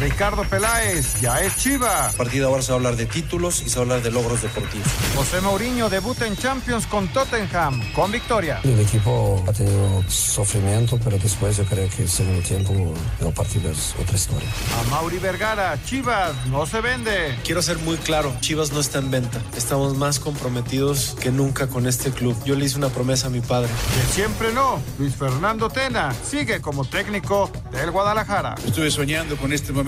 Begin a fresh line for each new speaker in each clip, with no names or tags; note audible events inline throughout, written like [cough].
Ricardo Peláez ya es Chiva.
partido ahora se va a hablar de títulos y se va a hablar de logros deportivos.
José Mourinho debuta en Champions con Tottenham con victoria.
El equipo ha tenido sufrimiento, pero después yo creo que el segundo tiempo el partido es otra historia.
A Mauri Vergara, Chivas no se vende.
Quiero ser muy claro, Chivas no está en venta. Estamos más comprometidos que nunca con este club. Yo le hice una promesa a mi padre.
Que siempre no. Luis Fernando Tena sigue como técnico del Guadalajara.
Estuve soñando con este momento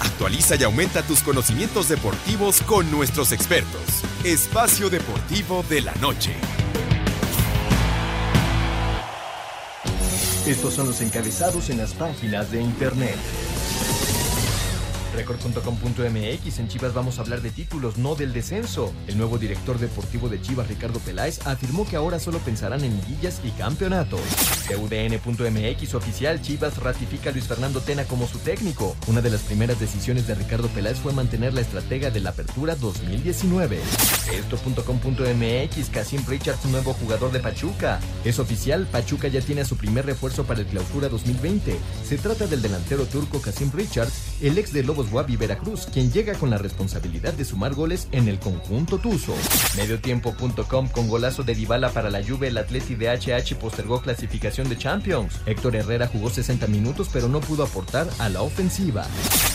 Actualiza y aumenta tus conocimientos deportivos con nuestros expertos. Espacio Deportivo de la Noche.
Estos son los encabezados en las páginas de internet. Record.com.mx en Chivas vamos a hablar de títulos, no del descenso. El nuevo director deportivo de Chivas, Ricardo Peláez, afirmó que ahora solo pensarán en liguillas y campeonatos. UDN.mx oficial, Chivas ratifica a Luis Fernando Tena como su técnico. Una de las primeras decisiones de Ricardo Peláez fue mantener la estratega de la Apertura 2019. Esto.com.mx, Casim Richards, nuevo jugador de Pachuca. Es oficial, Pachuca ya tiene su primer refuerzo para el Clausura 2020. Se trata del delantero turco Casim Richards, el ex de Lobos Guavi Veracruz, quien llega con la responsabilidad de sumar goles en el conjunto tuso. Mediotiempo.com con golazo de Dybala para la Juve, el Atleti de HH postergó clasificación de Champions. Héctor Herrera jugó 60 minutos pero no pudo aportar a la ofensiva.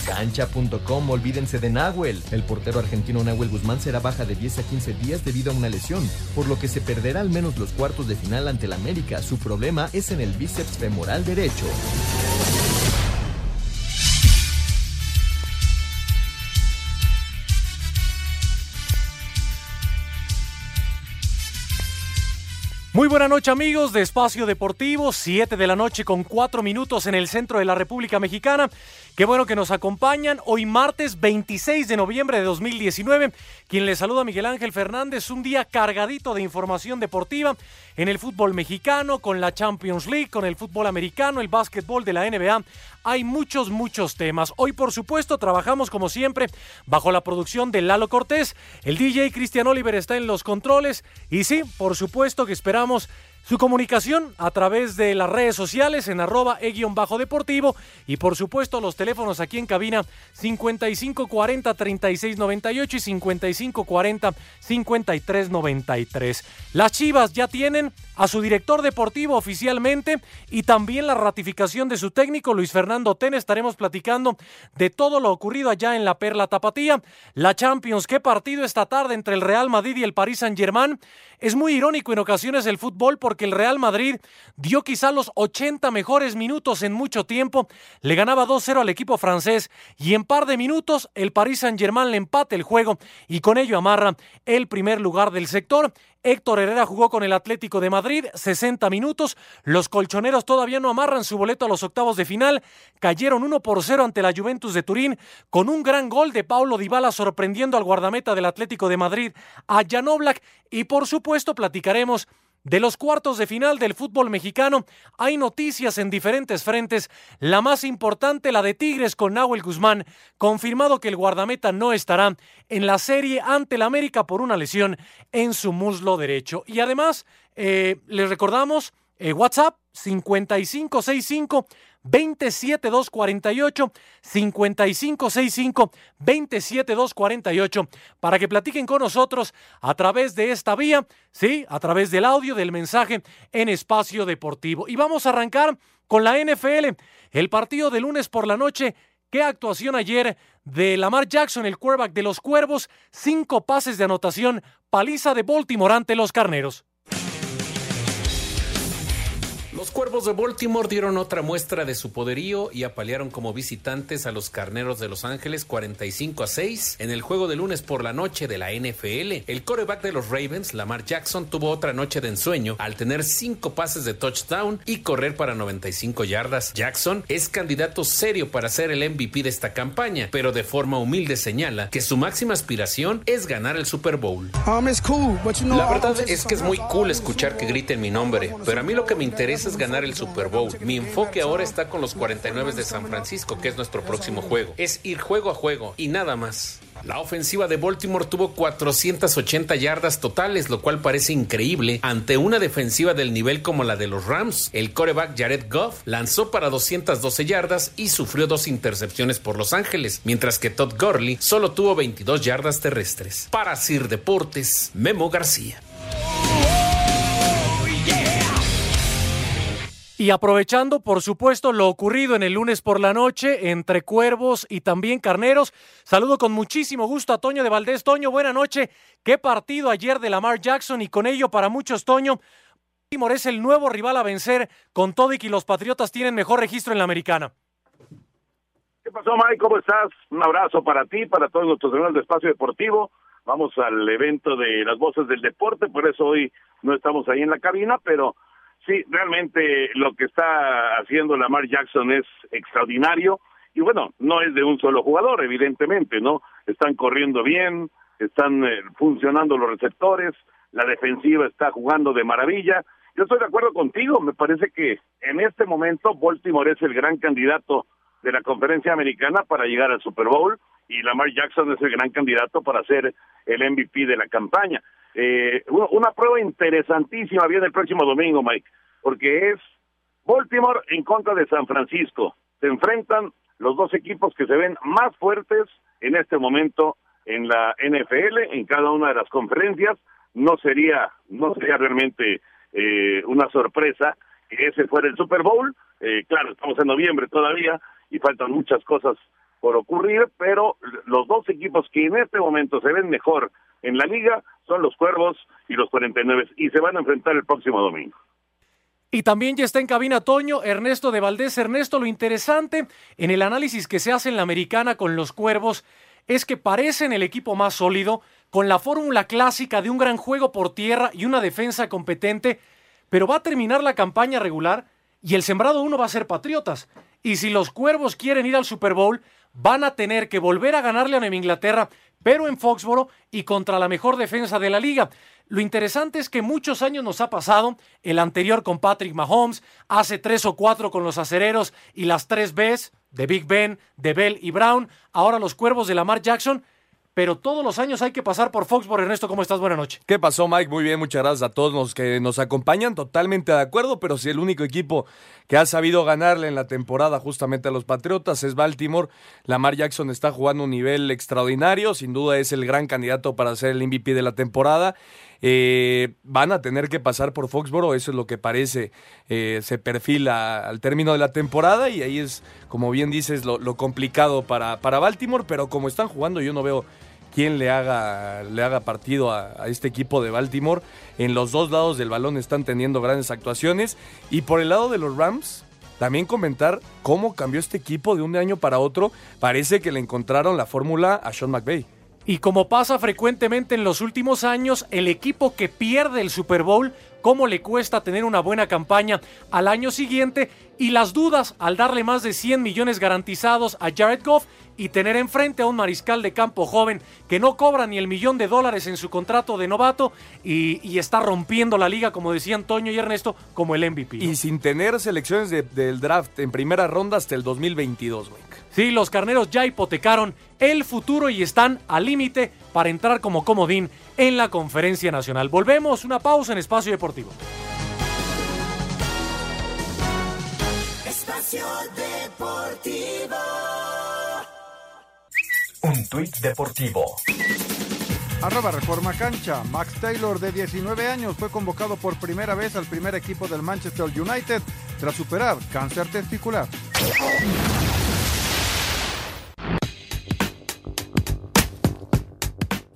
Cancha.com, olvídense de Nahuel. El portero argentino Nahuel Guzmán será baja de 10 a 15 días debido a una lesión, por lo que se perderá al menos los cuartos de final ante el América. Su problema es en el bíceps femoral derecho.
Muy buena noche amigos de Espacio Deportivo, 7 de la noche con 4 minutos en el centro de la República Mexicana. Qué bueno que nos acompañan hoy martes 26 de noviembre de 2019. Quien les saluda Miguel Ángel Fernández, un día cargadito de información deportiva en el fútbol mexicano, con la Champions League, con el fútbol americano, el básquetbol de la NBA. Hay muchos, muchos temas. Hoy, por supuesto, trabajamos como siempre bajo la producción de Lalo Cortés. El DJ Cristian Oliver está en los controles. Y sí, por supuesto que esperamos su comunicación a través de las redes sociales en arroba e-deportivo y por supuesto los teléfonos aquí en cabina 5540-3698 y 5540-5393. Las Chivas ya tienen a su director deportivo oficialmente y también la ratificación de su técnico Luis Fernando Ten. Estaremos platicando de todo lo ocurrido allá en la Perla Tapatía. La Champions, qué partido esta tarde entre el Real Madrid y el Paris Saint Germain. Es muy irónico en ocasiones el fútbol porque el Real Madrid dio quizá los 80 mejores minutos en mucho tiempo, le ganaba 2-0 al equipo francés y en par de minutos el Paris Saint-Germain le empate el juego y con ello amarra el primer lugar del sector. Héctor Herrera jugó con el Atlético de Madrid 60 minutos. Los colchoneros todavía no amarran su boleto a los octavos de final. Cayeron 1 por 0 ante la Juventus de Turín con un gran gol de Paulo Dybala sorprendiendo al guardameta del Atlético de Madrid a Jan Oblak y por supuesto platicaremos de los cuartos de final del fútbol mexicano hay noticias en diferentes frentes. La más importante, la de Tigres con Nahuel Guzmán, confirmado que el guardameta no estará en la serie ante el América por una lesión en su muslo derecho. Y además, eh, les recordamos, eh, WhatsApp 5565 27248 5565 27248 para que platiquen con nosotros a través de esta vía, sí, a través del audio del mensaje en espacio deportivo. Y vamos a arrancar con la NFL, el partido de lunes por la noche. Qué actuación ayer de Lamar Jackson, el quarterback de los Cuervos, cinco pases de anotación, paliza de Baltimore ante los Carneros.
Los Cuervos de Baltimore dieron otra muestra de su poderío y apalearon como visitantes a los Carneros de Los Ángeles 45 a 6 en el juego de lunes por la noche de la NFL. El coreback de los Ravens, Lamar Jackson, tuvo otra noche de ensueño al tener cinco pases de touchdown y correr para 95 yardas. Jackson es candidato serio para ser el MVP de esta campaña, pero de forma humilde señala que su máxima aspiración es ganar el Super Bowl. La verdad es que es muy cool escuchar que griten mi nombre, pero a mí lo que me interesa ganar el Super Bowl. Mi enfoque ahora está con los 49 de San Francisco, que es nuestro próximo juego. Es ir juego a juego y nada más. La ofensiva de Baltimore tuvo 480 yardas totales, lo cual parece increíble ante una defensiva del nivel como la de los Rams. El coreback Jared Goff lanzó para 212 yardas y sufrió dos intercepciones por Los Ángeles, mientras que Todd Gurley solo tuvo 22 yardas terrestres. Para Sir Deportes, Memo García.
Y aprovechando, por supuesto, lo ocurrido en el lunes por la noche entre cuervos y también carneros, saludo con muchísimo gusto a Toño de Valdés. Toño, buena noche. Qué partido ayer de Lamar Jackson y con ello para muchos, Toño, Baltimore es el nuevo rival a vencer con todo y que los Patriotas tienen mejor registro en la americana.
¿Qué pasó, Mike? ¿Cómo estás? Un abrazo para ti, para todos nuestros hermanos de Espacio Deportivo. Vamos al evento de las voces del deporte, por eso hoy no estamos ahí en la cabina, pero Sí, realmente lo que está haciendo Lamar Jackson es extraordinario y bueno, no es de un solo jugador, evidentemente, ¿no? Están corriendo bien, están eh, funcionando los receptores, la defensiva está jugando de maravilla. Yo estoy de acuerdo contigo, me parece que en este momento Baltimore es el gran candidato de la conferencia americana para llegar al Super Bowl y Lamar Jackson es el gran candidato para ser el MVP de la campaña. Eh, una prueba interesantísima viene el próximo domingo, Mike, porque es Baltimore en contra de San Francisco. Se enfrentan los dos equipos que se ven más fuertes en este momento en la NFL, en cada una de las conferencias. No sería, no sería realmente eh, una sorpresa que ese fuera el Super Bowl. Eh, claro, estamos en noviembre todavía y faltan muchas cosas por ocurrir, pero los dos equipos que en este momento se ven mejor en la liga son los Cuervos y los 49 y se van a enfrentar el próximo domingo.
Y también ya está en cabina Toño, Ernesto de Valdés. Ernesto, lo interesante en el análisis que se hace en la americana con los Cuervos es que parecen el equipo más sólido, con la fórmula clásica de un gran juego por tierra y una defensa competente, pero va a terminar la campaña regular y el sembrado uno va a ser Patriotas. Y si los Cuervos quieren ir al Super Bowl, van a tener que volver a ganarle a Nueva Inglaterra, pero en Foxboro y contra la mejor defensa de la liga. Lo interesante es que muchos años nos ha pasado, el anterior con Patrick Mahomes, hace tres o cuatro con los acereros y las tres Bs de Big Ben, de Bell y Brown, ahora los cuervos de Lamar Jackson, pero todos los años hay que pasar por Foxborough. Ernesto, ¿cómo estás? Buenas noches.
¿Qué pasó, Mike? Muy bien, muchas gracias a todos los que nos acompañan. Totalmente de acuerdo, pero si el único equipo que ha sabido ganarle en la temporada justamente a los Patriotas es Baltimore. Lamar Jackson está jugando un nivel extraordinario, sin duda es el gran candidato para ser el MVP de la temporada. Eh, van a tener que pasar por Foxboro, eso es lo que parece, eh, se perfila al término de la temporada y ahí es, como bien dices, lo, complicado para, para Baltimore, pero como están jugando yo no veo quién le haga, le haga partido a, este equipo de Baltimore. En los dos lados del balón están teniendo grandes actuaciones. Y por el lado de los Rams, también comentar cómo cambió este equipo de un año para otro. Parece que le encontraron la fórmula a Sean McVay.
Y como pasa frecuentemente en los últimos años, el equipo que pierde el Super Bowl, cómo le cuesta tener una buena campaña al año siguiente y las dudas al darle más de 100 millones garantizados a Jared Goff y tener enfrente a un mariscal de campo joven que no cobra ni el millón de dólares en su contrato de novato y, está rompiendo la liga, como decían Toño y Ernesto, como el MVP.
Y sin tener selecciones del draft en primera ronda hasta el 2022, güey.
Sí, los carneros ya hipotecaron el futuro y están al límite para entrar como comodín en la conferencia nacional. Volvemos, una pausa en Espacio Deportivo.
Espacio Deportivo.
Un tuit deportivo.
Arroba Reforma Cancha. Max Taylor, de 19 años, fue convocado por primera vez al primer equipo del Manchester United tras superar cáncer testicular.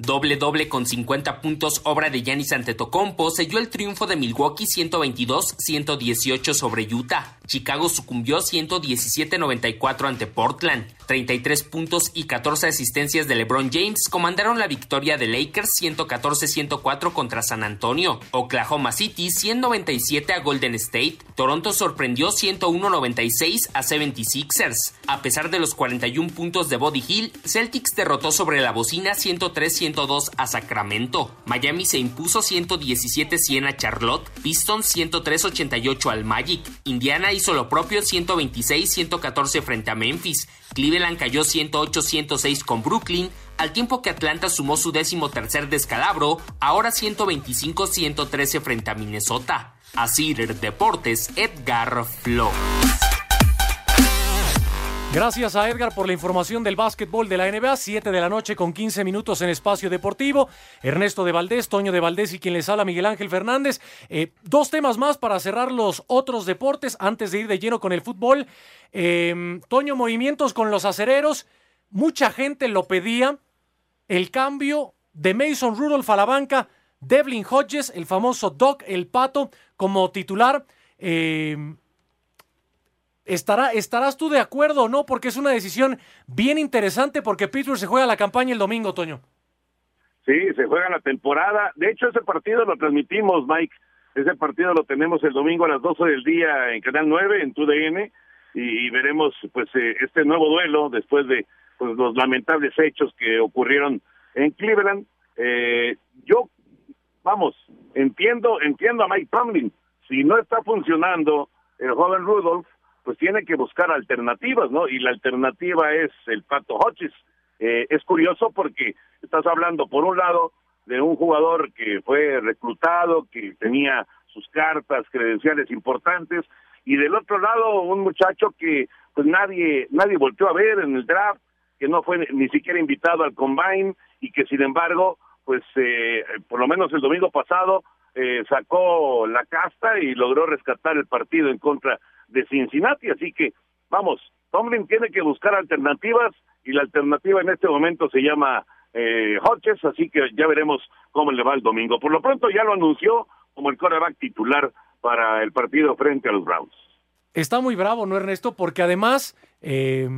Doble doble con 50 puntos, obra de Giannis Antetokounmpo selló el triunfo de Milwaukee 122-118 sobre Utah. Chicago sucumbió 117-94 ante Portland. 33 puntos y 14 asistencias de LeBron James comandaron la victoria de Lakers 114-104 contra San Antonio. Oklahoma City 197 a Golden State. Toronto sorprendió 101-96 a 76ers. A pesar de los 41 puntos de Body Hill, Celtics derrotó sobre la bocina 103-102 a Sacramento. Miami se impuso 117-100 a Charlotte. Pistons 103-88 al Magic. Indiana hizo lo propio 126-114 frente a Memphis. Cleveland cayó 108-106 con Brooklyn, al tiempo que Atlanta sumó su décimo tercer descalabro, ahora 125-113 frente a Minnesota. Así Deportes, Edgar Flores.
Gracias a Edgar por la información del básquetbol de la NBA. 7 de la noche con 15 minutos en espacio deportivo. Ernesto de Valdés, Toño de Valdés y quien les habla Miguel Ángel Fernández. Eh, dos temas más para cerrar los otros deportes antes de ir de lleno con el fútbol. Eh, Toño, movimientos con los acereros. Mucha gente lo pedía. El cambio de Mason Rudolph a la banca. Devlin Hodges, el famoso Doc, el pato, como titular. Eh, ¿Estará, ¿Estarás tú de acuerdo o no? Porque es una decisión bien interesante porque Pittsburgh se juega la campaña el domingo, Toño.
Sí, se juega la temporada. De hecho, ese partido lo transmitimos, Mike. Ese partido lo tenemos el domingo a las 12 del día en Canal 9, en TUDN, y, y veremos pues eh, este nuevo duelo después de pues, los lamentables hechos que ocurrieron en Cleveland. Eh, yo, vamos, entiendo, entiendo a Mike Tomlin. Si no está funcionando el joven Rudolph, pues tiene que buscar alternativas, ¿no? Y la alternativa es el Pato Hodges. Eh, es curioso porque estás hablando, por un lado, de un jugador que fue reclutado, que tenía sus cartas, credenciales importantes, y del otro lado, un muchacho que pues nadie nadie volvió a ver en el draft, que no fue ni siquiera invitado al combine y que sin embargo, pues eh, por lo menos el domingo pasado eh, sacó la casta y logró rescatar el partido en contra de Cincinnati, así que vamos, Tomlin tiene que buscar alternativas y la alternativa en este momento se llama eh, Hodges, así que ya veremos cómo le va el domingo. Por lo pronto ya lo anunció como el coreback titular para el partido frente a los Browns.
Está muy bravo, ¿no, Ernesto? Porque además, eh,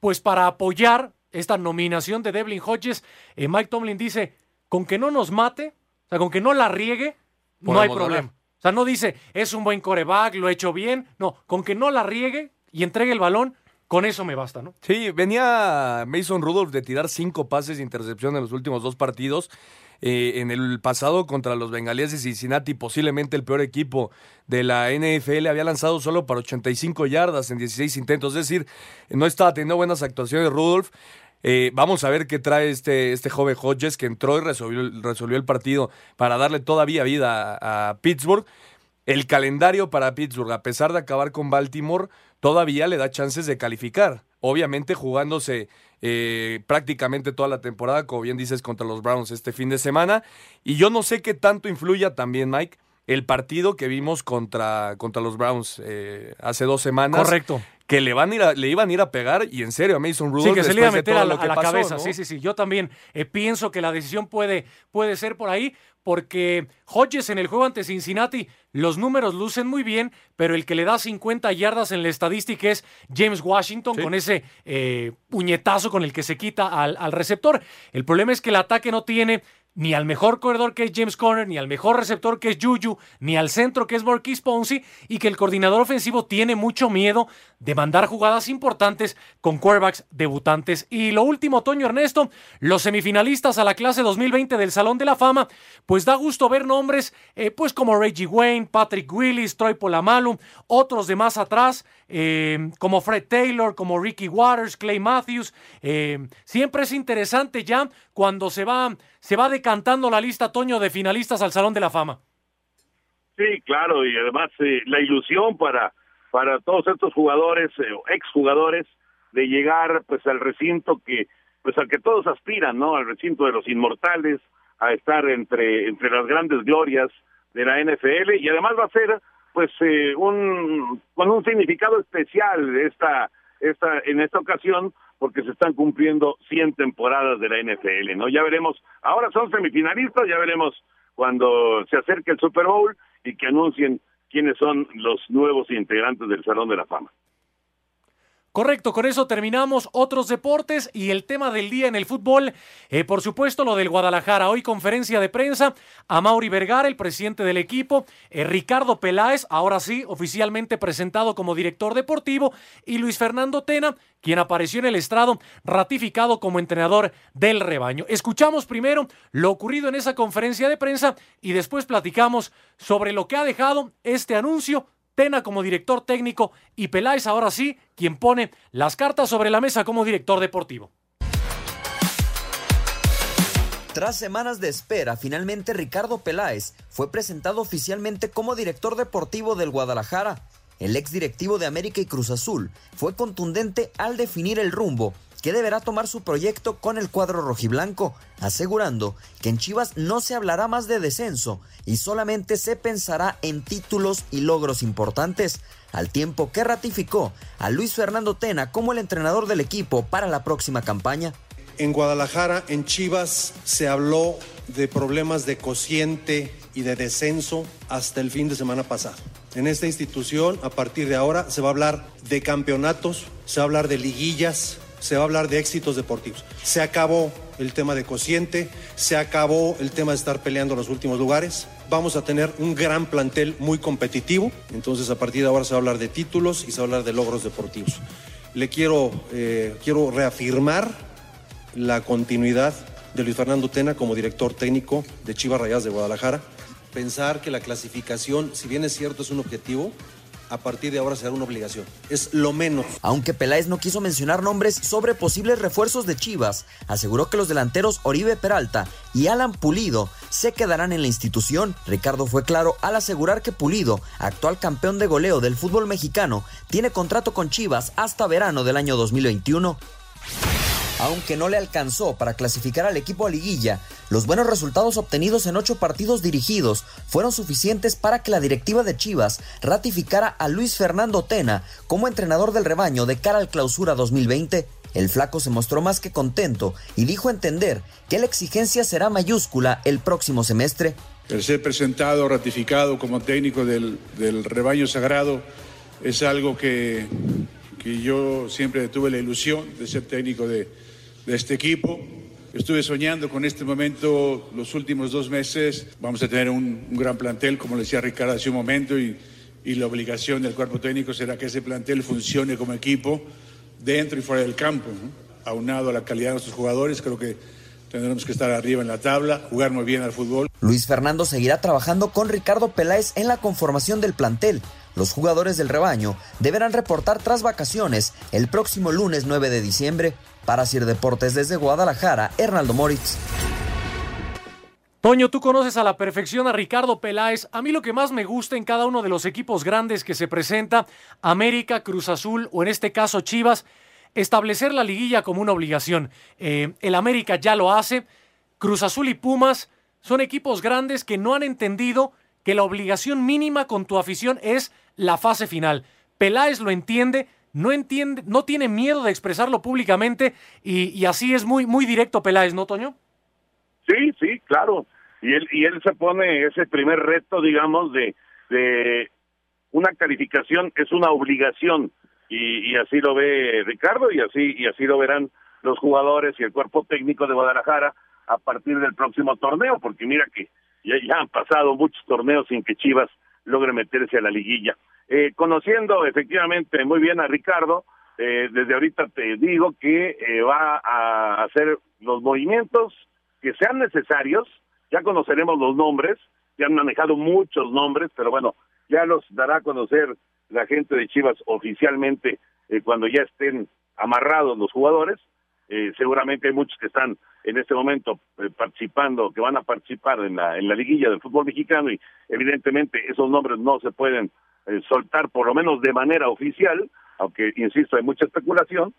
pues para apoyar esta nominación de Devlin Hodges, eh, Mike Tomlin dice, con que no nos mate, o sea, con que no la riegue, no hay problema. O sea, no dice, es un buen coreback, lo he hecho bien. No, con que no la riegue y entregue el balón, con eso me basta, ¿no?
Sí, venía Mason Rudolph de tirar cinco pases de intercepción en los últimos dos partidos. Eh, en el pasado contra los bengalíes de Cincinnati, posiblemente el peor equipo de la NFL, había lanzado solo para 85 yardas en 16 intentos. Es decir, no estaba teniendo buenas actuaciones Rudolph. Eh, vamos a ver qué trae este, este joven Hodges que entró y resolvió, resolvió el partido para darle todavía vida a, Pittsburgh. El calendario para Pittsburgh, a pesar de acabar con Baltimore, todavía le da chances de calificar. Obviamente jugándose eh, prácticamente toda la temporada, como bien dices, contra los Browns este fin de semana. Y yo no sé qué tanto influya también, Mike, el partido que vimos contra, contra los Browns eh, hace dos semanas.
Correcto
que le, van a ir a, le iban a ir a pegar y en serio a Mason Rudolph.
Sí, que se le iba a meter a la,
a
la
pasó,
cabeza.
¿no?
Sí, sí, sí. Yo también eh, pienso que la decisión puede, puede ser por ahí, porque Hodges en el juego ante Cincinnati, los números lucen muy bien, pero el que le da 50 yardas en la estadística es James Washington
Sí.
con ese eh, puñetazo con el que se quita al, al receptor. El problema es que el ataque no tiene ni al mejor corredor que es James Conner, ni al mejor receptor que es Juju, ni al centro que es Marquis Ponzi, y que el coordinador ofensivo tiene mucho miedo de mandar jugadas importantes con quarterbacks debutantes. Y lo último, Toño Ernesto, los semifinalistas a la clase 2020 del Salón de la Fama, pues da gusto ver nombres eh, pues como Reggie Wayne, Patrick Willis, Troy Polamalu, otros de más atrás, eh, como Fred Taylor, como Ricky Waters, Clay Matthews. Eh, siempre es interesante ya cuando se va, se va decantando la lista, Toño, de finalistas al Salón de la Fama.
Sí, claro, y además eh, la ilusión para para todos estos jugadores eh, exjugadores de llegar pues al recinto que pues al que todos aspiran, ¿no? Al recinto de los inmortales, a estar entre entre las grandes glorias de la NFL y además va a ser pues eh, un con un significado especial esta esta en esta ocasión porque se están cumpliendo 100 temporadas de la NFL, ¿no? Ya veremos, ahora son semifinalistas, ya veremos cuando se acerque el Super Bowl y que anuncien quiénes son los nuevos integrantes del Salón de la Fama.
Correcto, con eso terminamos otros deportes y el tema del día en el fútbol, eh, por supuesto lo del Guadalajara. Hoy conferencia de prensa a Mauri Vergara, el presidente del equipo, eh, Ricardo Peláez, ahora sí, oficialmente presentado como director deportivo, y Luis Fernando Tena, quien apareció en el estrado ratificado como entrenador del rebaño. Escuchamos primero lo ocurrido en esa conferencia de prensa y después platicamos sobre lo que ha dejado este anuncio Tena como director técnico y Peláez ahora sí quien pone las cartas sobre la mesa como director deportivo.
Tras semanas de espera, finalmente Ricardo Peláez fue presentado oficialmente como director deportivo del Guadalajara. El ex directivo de América y Cruz Azul fue contundente al definir el rumbo que deberá tomar su proyecto con el cuadro rojiblanco, asegurando que en Chivas no se hablará más de descenso y solamente se pensará en títulos y logros importantes, al tiempo que ratificó a Luis Fernando Tena como el entrenador del equipo para la próxima campaña.
En Guadalajara, en Chivas, se habló de problemas de cociente y de descenso hasta el fin de semana pasado. En esta institución, a partir de ahora, se va a hablar de campeonatos, se va a hablar de liguillas, se va a hablar de éxitos deportivos. Se acabó el tema de cociente, se acabó el tema de estar peleando los últimos lugares. Vamos a tener un gran plantel muy competitivo, entonces a partir de ahora se va a hablar de títulos y se va a hablar de logros deportivos. Le quiero, eh, quiero reafirmar la continuidad de Luis Fernando Tena como director técnico de Chivas Rayas de Guadalajara. Pensar que la clasificación, si bien es cierto, es un objetivo, a partir de ahora será una obligación. Es lo menos.
Aunque Peláez no quiso mencionar nombres sobre posibles refuerzos de Chivas, aseguró que los delanteros Oribe Peralta y Alan Pulido se quedarán en la institución. Ricardo fue claro al asegurar que Pulido, actual campeón de goleo del fútbol mexicano, tiene contrato con Chivas hasta verano del año 2021 aunque no le alcanzó para clasificar al equipo a liguilla, los buenos resultados obtenidos en ocho partidos dirigidos fueron suficientes para que la directiva de Chivas ratificara a Luis Fernando Tena como entrenador del rebaño de cara al clausura 2020. El flaco se mostró más que contento y dijo entender que la exigencia será mayúscula el próximo semestre.
El ser presentado, ratificado como técnico del, rebaño sagrado es algo que, que yo siempre tuve la ilusión de ser técnico de, de este equipo. Estuve soñando con este momento los últimos dos meses. Vamos a tener un, gran plantel, como le decía Ricardo hace un momento, y, y, la obligación del cuerpo técnico será que ese plantel funcione como equipo dentro y fuera del campo. Aunado a la calidad de nuestros jugadores, creo que tendremos que estar arriba en la tabla, jugar muy bien al fútbol.
Luis Fernando seguirá trabajando con Ricardo Peláez en la conformación del plantel. Los jugadores del rebaño deberán reportar tras vacaciones el próximo lunes 9 de diciembre. Para Sir Deportes desde Guadalajara, Hernaldo Moritz.
Toño, tú conoces a la perfección a Ricardo Peláez. A mí lo que más me gusta en cada uno de los equipos grandes que se presenta, América, Cruz Azul o en este caso Chivas, establecer la liguilla como una obligación. Eh, el América ya lo hace. Cruz Azul y Pumas son equipos grandes que no han entendido que la obligación mínima con tu afición es la fase final. Peláez lo entiende, no entiende, no tiene miedo de expresarlo públicamente y, así es muy, muy directo Peláez, ¿no, Toño?
Sí, sí, claro. Y él, y él se pone ese primer reto, digamos, de, de una calificación es una obligación y, y, así lo ve Ricardo y así y así lo verán los jugadores y el cuerpo técnico de Guadalajara a partir del próximo torneo, porque mira que ya han pasado muchos torneos sin que Chivas logre meterse a la liguilla. Eh, conociendo efectivamente muy bien a Ricardo, eh, desde ahorita te digo que eh, va a hacer los movimientos que sean necesarios, ya conoceremos los nombres, ya han manejado muchos nombres, pero bueno, ya los dará a conocer la gente de Chivas oficialmente cuando ya estén amarrados los jugadores. Seguramente hay muchos que están en este momento participando, que van a participar en la, en la liguilla del fútbol mexicano y evidentemente esos nombres no se pueden eh, soltar por lo menos de manera oficial, aunque insisto hay mucha especulación,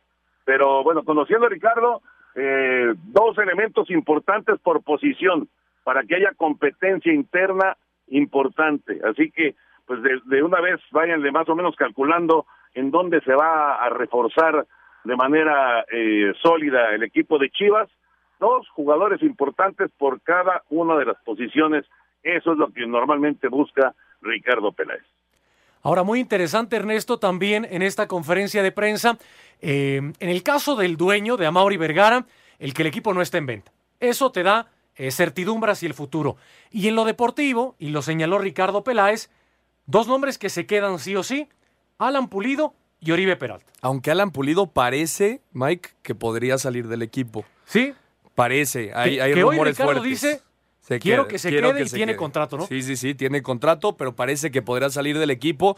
pero bueno, conociendo a Ricardo, eh, dos elementos importantes por posición para que haya competencia interna importante, así que pues de, de una vez váyanle más o menos calculando en dónde se va a reforzar de manera eh, sólida el equipo de Chivas, dos jugadores importantes por cada una de las posiciones, eso es lo que normalmente busca Ricardo Peláez.
Ahora, muy interesante, Ernesto, también en esta conferencia de prensa, eh, en el caso del dueño de Amauri Vergara, el que el equipo no está en venta. Eso te da eh, certidumbre hacia el futuro. Y en lo deportivo, y lo señaló Ricardo Peláez, dos nombres que se quedan sí o sí, Alan Pulido y Oribe Peralta.
Aunque Alan Pulido parece, Mike, que podría salir del equipo.
Sí.
Parece, hay,
que,
hay
que hoy
rumores
Ricardo
fuertes.
dice,
Se
quiero
queda,
que se
quiero
quede
que
y
se
tiene
quede.
contrato, ¿no?
Sí, sí, sí, tiene contrato, pero parece que podrá salir del equipo.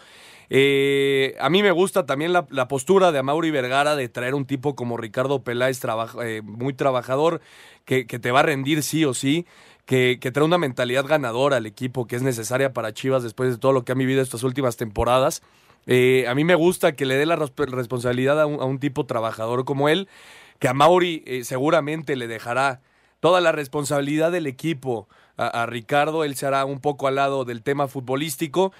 Eh, a mí me gusta también la, la postura de Amauri Vergara de traer un tipo como Ricardo Peláez, eh, muy trabajador, que, que te va a rendir sí o sí, que, que trae una mentalidad ganadora al equipo que es necesaria para Chivas después de todo lo que ha vivido estas últimas temporadas. Eh, a mí me gusta que le dé la resp- responsabilidad a un, tipo trabajador como él, que a Mauri eh, seguramente le dejará toda la responsabilidad del equipo a, Ricardo, él se hará un poco al lado del tema futbolístico.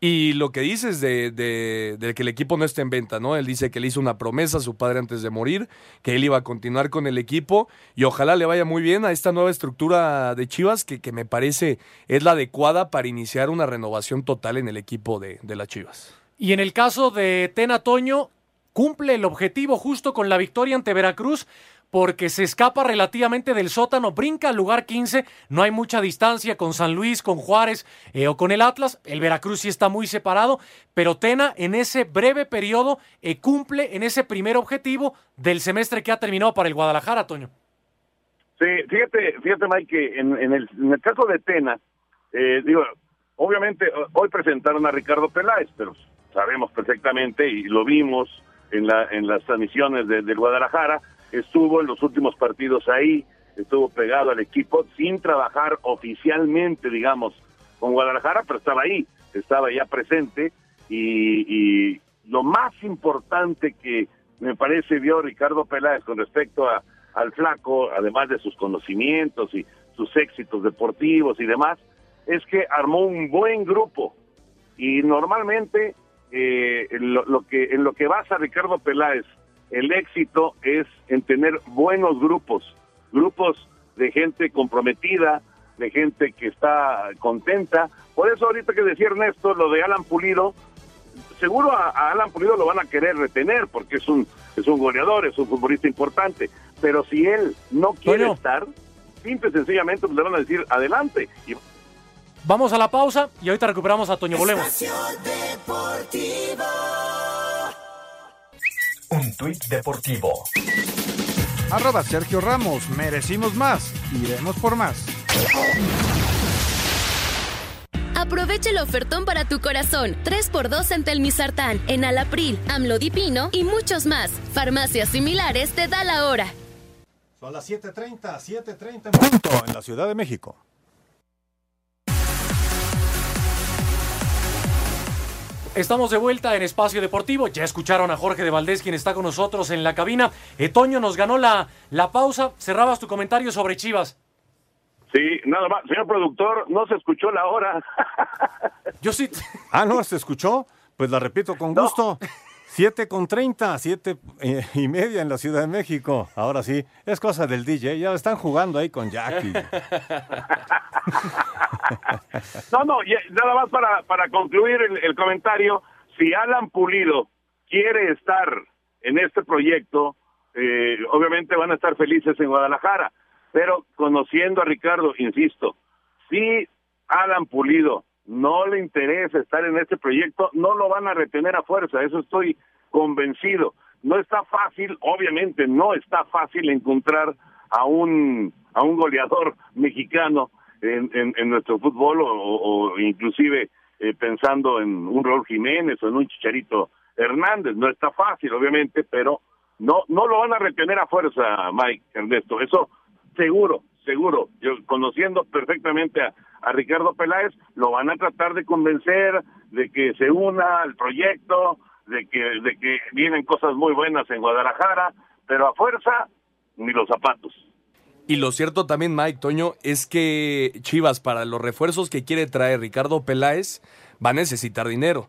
Y lo que dices de, de- de que el equipo no esté en venta, ¿no? Él dice que le hizo una promesa a su padre antes de morir, que él iba a continuar con el equipo y ojalá le vaya muy bien a esta nueva estructura de Chivas que, que me parece es la adecuada para iniciar una renovación total en el equipo de, de las Chivas.
Y en el caso de Tena Toño, cumple el objetivo justo con la victoria ante Veracruz porque se escapa relativamente del sótano, brinca al lugar 15, no hay mucha distancia con San Luis, con Juárez eh, o con el Atlas, el Veracruz sí está muy separado, pero Tena en ese breve periodo eh, cumple en ese primer objetivo del semestre que ha terminado para el Guadalajara, Toño.
Sí, fíjate, fíjate Mike, que en, en el, en el caso de Tena, eh, digo, obviamente ho- hoy presentaron a Ricardo Peláez, pero sabemos perfectamente y lo vimos en, la, en las transmisiones de, del Guadalajara, estuvo en los últimos partidos ahí, estuvo pegado al equipo sin trabajar oficialmente, digamos, con Guadalajara, pero estaba ahí, estaba ya presente y, y lo más importante que me parece vio Ricardo Peláez con respecto a, al flaco, además de sus conocimientos y sus éxitos deportivos y demás, es que armó un buen grupo y normalmente eh, en lo, lo que en lo que basa Ricardo Peláez el éxito es en tener buenos grupos, grupos de gente comprometida, de gente que está contenta. Por eso ahorita que decía Ernesto lo de Alan Pulido, seguro a, a Alan Pulido lo van a querer retener porque es un es un goleador, es un futbolista importante, pero si él no quiere estar, simple y sencillamente pues, le van a decir adelante y
Vamos a la pausa y ahorita recuperamos a Toño.
Deportivo.
Un tuit deportivo.
Arroba Sergio Ramos, merecimos más. Iremos por más.
Aprovecha el ofertón para tu corazón. 3x2 en Telmisartán, en Alapril, Amlodipino y muchos más. Farmacias similares te da la hora.
Son las 7.30, 7.30 en punto en la Ciudad de México.
Estamos de vuelta en Espacio Deportivo. Ya escucharon a Jorge de Valdés, quien está con nosotros en la cabina. Eh, Toño nos ganó la, la pausa. Cerrabas tu comentario sobre Chivas.
Sí, nada más. Señor productor, no se escuchó la hora.
Yo sí.
Ah, no, ¿se escuchó? Pues la repito con gusto. [laughs] 7 con 30, 7 eh, y media en la Ciudad de México. Ahora sí, es cosa del DJ. Ya están jugando ahí con Jackie. [laughs]
No, no, ya- nada más para, para concluir el, el comentario. Si Alan Pulido quiere estar en este proyecto, eh, obviamente van a estar felices en Guadalajara. Pero conociendo a Ricardo, insisto, si Alan Pulido no le interesa estar en este proyecto, no lo van a retener a fuerza, eso estoy convencido. No está fácil, obviamente no está fácil encontrar a un a un goleador [laughs] mexicano en, en, nuestro fútbol o, o- o inclusive eh, pensando en un Raúl Jiménez o en un Chicharito Hernández. No está fácil, obviamente, pero no no lo van a retener a fuerza, Mike Ernesto. Eso seguro, seguro. Yo conociendo perfectamente a, a Ricardo Peláez, lo van a tratar de convencer de que se una al proyecto, de que, de que vienen cosas muy buenas en Guadalajara, pero a fuerza, ni los zapatos.
Y lo cierto también, Mike Toño, es que Chivas, para los refuerzos que quiere traer Ricardo Peláez, va a necesitar dinero.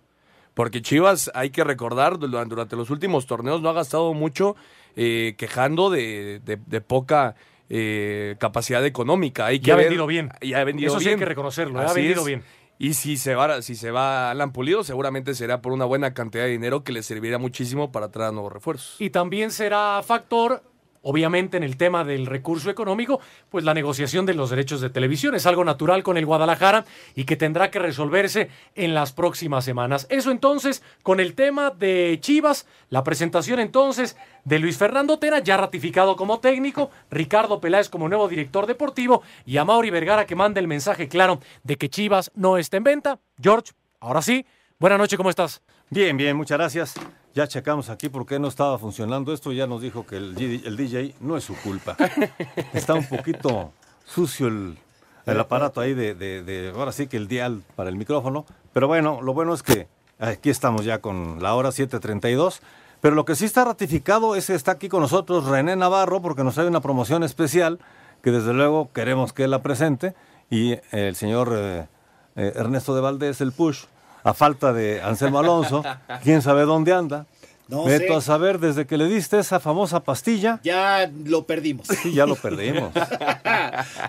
Porque Chivas, hay que recordar, durante los últimos torneos no ha gastado mucho eh, quejando de, de, de poca eh, capacidad económica. Hay que
y ha
ver-
vendido bien.
Y ha vendido
Eso sí
bien.
hay que reconocerlo, ha
Así
vendido
es.
bien.
Y si se va, si se va Alan Pulido, seguramente será por una buena cantidad de dinero que le servirá muchísimo para traer nuevos refuerzos.
Y también será factor, obviamente, en el tema del recurso económico, pues la negociación de los derechos de televisión. Es algo natural con el Guadalajara y que tendrá que resolverse en las próximas semanas. Eso entonces, con el tema de Chivas, la presentación entonces de Luis Fernando Tena, ya ratificado como técnico, Ricardo Peláez como nuevo director deportivo y a Mauri Vergara que manda el mensaje claro de que Chivas no está en venta. George, ahora sí, buenas noches, ¿cómo estás?
Bien, bien, muchas gracias. Ya checamos aquí por qué no estaba funcionando esto. Ya nos dijo que el, DJ no es su culpa. [laughs] Está un poquito sucio el, el aparato ahí de, de- de- ahora sí que el dial para el micrófono. Pero bueno, lo bueno es que aquí estamos ya con la hora 7.32. Pero lo que sí está ratificado es que está aquí con nosotros René Navarro porque nos trae una promoción especial que desde luego queremos que él la presente. Y el señor eh, eh, Ernesto de Valdés, el push, a falta de Anselmo Alonso, [laughs] quién sabe dónde anda.
No
Veto
sé.
a saber, desde que le diste esa famosa pastilla,
Ya lo perdimos.
sí, ya lo perdimos. [laughs]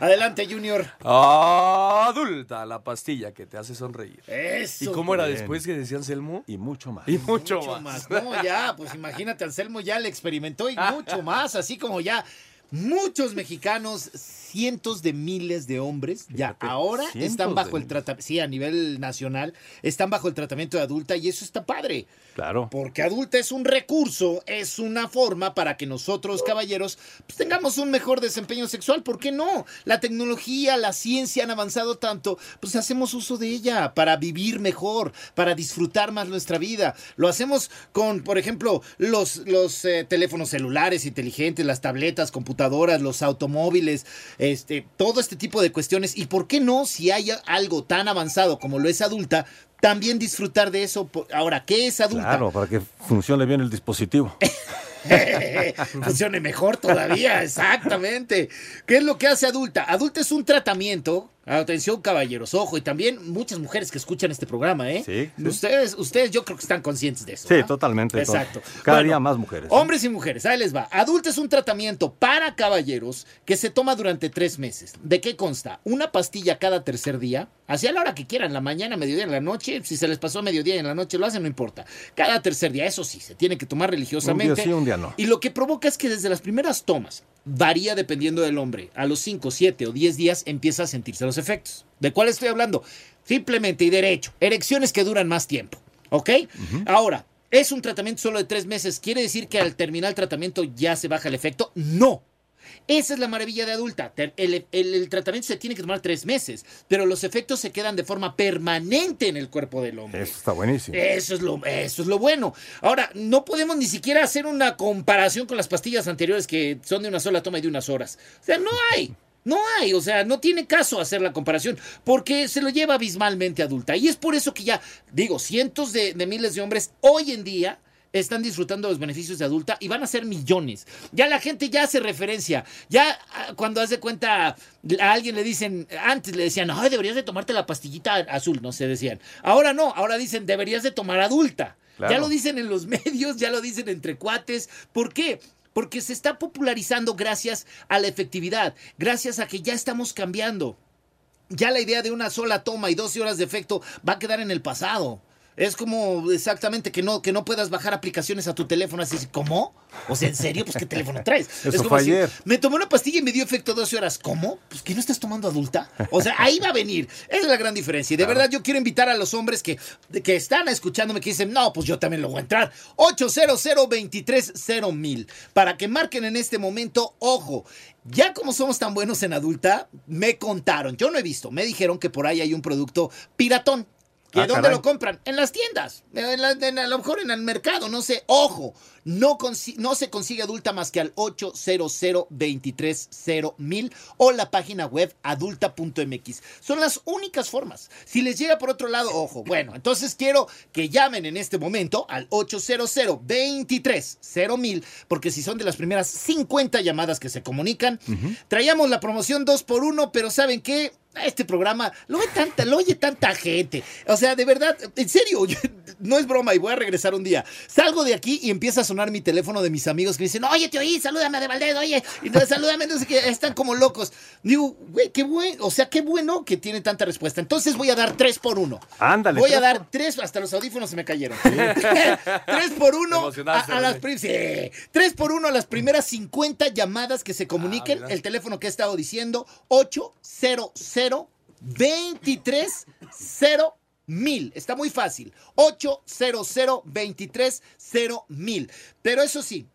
Adelante, Junior.
Adulta, la pastilla que te hace sonreír.
Eso.
¿Y cómo era después que decía Anselmo?
Y mucho más.
Y mucho,
Mucho
más.
más. No, ya, pues imagínate, Anselmo ya le experimentó y [laughs] mucho más, así como ya muchos mexicanos, cientos de miles de hombres, ya ahora están bajo el tratamiento, sí, a nivel nacional, están bajo el tratamiento de adulta y eso está padre.
Claro.
Porque adulta es un recurso, es una forma para que nosotros, caballeros, pues tengamos un mejor desempeño sexual. ¿Por qué no? La tecnología, la ciencia han avanzado tanto, pues hacemos uso de ella para vivir mejor, para disfrutar más nuestra vida. Lo hacemos con, por ejemplo, los, los eh, teléfonos celulares inteligentes, las tabletas, computadoras, los automóviles, este, todo este tipo de cuestiones. ¿Y por qué no, si hay algo tan avanzado como lo es adulta, también disfrutar de eso? Ahora, ¿qué es adulta?
Claro, para que funcione bien el dispositivo. [laughs]
Funcione mejor todavía, exactamente. ¿Qué es lo que hace adulta? Adulta es un tratamiento. Atención, caballeros, ojo, y también muchas mujeres que escuchan este programa, ¿eh?
Sí, sí.
Ustedes, ustedes yo creo que están conscientes de eso.
Sí,
¿verdad?
totalmente.
Exacto.
Cada
Bueno,
día más mujeres.
Hombres y mujeres, ahí les va. Adulta es un tratamiento para caballeros que se toma durante tres meses. ¿De qué consta? Una pastilla cada tercer día, hacia la hora que quieran, la mañana, mediodía, en la noche. Si se les pasó a mediodía y en la noche lo hacen, no importa. Cada tercer día, eso sí, se tiene que tomar religiosamente.
Un día sí, un día no.
Y lo que provoca es que desde las primeras tomas, varía dependiendo del hombre, a los 5, 7 o 10 días empieza a sentirse los efectos. ¿De cuál estoy hablando? Simplemente y derecho, erecciones que duran más tiempo. ¿Ok? Ahora, ¿es un tratamiento solo de tres meses? ¿Quiere decir que al terminar el tratamiento ya se baja el efecto? No. Esa es la maravilla de adulta. El, el- el tratamiento se tiene que tomar tres meses, pero los efectos se quedan de forma permanente en el cuerpo del hombre.
Eso está buenísimo.
Eso es lo, eso es lo bueno. Ahora, no podemos ni siquiera hacer una comparación con las pastillas anteriores que son de una sola toma y de unas horas. O sea, no hay. No hay, o sea, no tiene caso hacer la comparación porque se lo lleva abismalmente adulta. Y es por eso que ya, digo, cientos de, de miles de hombres hoy en día están disfrutando los beneficios de adulta y van a ser millones. Ya la gente ya hace referencia. Ya ah, cuando hace cuenta a alguien le dicen, antes le decían, ay, deberías de tomarte la pastillita azul, no se decían. Ahora no, ahora dicen, deberías de tomar adulta.
Claro.
Ya lo dicen en los [laughs] medios, ya lo dicen entre cuates. ¿Por qué? Porque se está popularizando gracias a la efectividad, gracias a que ya estamos cambiando. Ya la idea de una sola toma y 12 horas de efecto va a quedar en el pasado. Es como exactamente que no, que no puedas bajar aplicaciones a tu teléfono así, ¿cómo? O sea, ¿en serio? Pues ¿qué teléfono traes? [laughs]
Eso
es como
fue
si
ayer.
me tomé una pastilla y me dio efecto 12 horas. ¿Cómo? Pues que no estás tomando adulta. O sea, ahí va a venir. Esa es la gran diferencia. Y de verdad yo quiero invitar a los hombres que, que están escuchándome que dicen, no, pues yo también lo voy a entrar. 800 mil Para que marquen en este momento, ojo, ya como somos tan buenos en adulta, me contaron, yo no he visto, me dijeron que por ahí hay un producto piratón ¿Que
Ah,
¿Dónde
caray.
lo compran? En las tiendas. En la- en- a lo mejor en el mercado, no sé. Ojo, no, consi- no se consigue adulta más que al 800 mil o la página web adulta.mx. Son las únicas formas. Si les llega por otro lado, ojo. Bueno, entonces quiero que llamen en este momento al 800 mil porque si son de las primeras 50 llamadas que se comunican, traíamos la promoción 2 por 1 pero ¿saben qué? Este programa lo ve tanta, lo oye tanta gente. O sea, de verdad, en serio, yo- no es broma y voy a regresar un día. Salgo de aquí y empieza a sonar mi teléfono de mis amigos que dicen, oye, te oí, salúdame de Valdez, oye, y no, salúdame, no sé qué, están como locos. Digo, güey, qué bueno, o sea, qué bueno que tiene tanta respuesta. Entonces voy a dar tres por uno.
Ándale.
Voy a dar tres, hasta los audífonos se me cayeron. [laughs] tres por uno a, las sí. Tres por uno a las primeras 50 llamadas que se comuniquen.
mira.
el teléfono que he estado diciendo, 800 23 0 mil. Está muy fácil. 800 23 0 mil. Pero eso sí,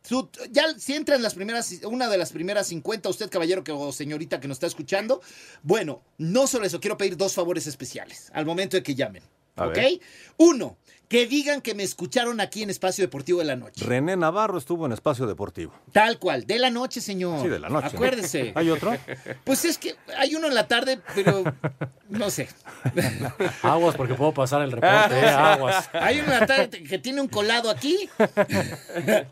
ya si entra en las primeras, una de las primeras 50, usted caballero que, o señorita que nos está escuchando, bueno, no solo eso, quiero pedir dos favores especiales al momento de que llamen.
A
¿Ok?
ver.
Uno, que digan que me escucharon aquí en Espacio Deportivo de la Noche.
René Navarro estuvo en Espacio Deportivo.
Tal cual, de la noche, señor.
Sí, de la noche.
Acuérdese. [laughs]
¿Hay otro?
Pues es que hay uno en la tarde, pero no sé. [laughs]
Aguas porque puedo pasar el reporte, eh, [laughs] aguas.
Hay uno en la tarde que tiene un colado aquí.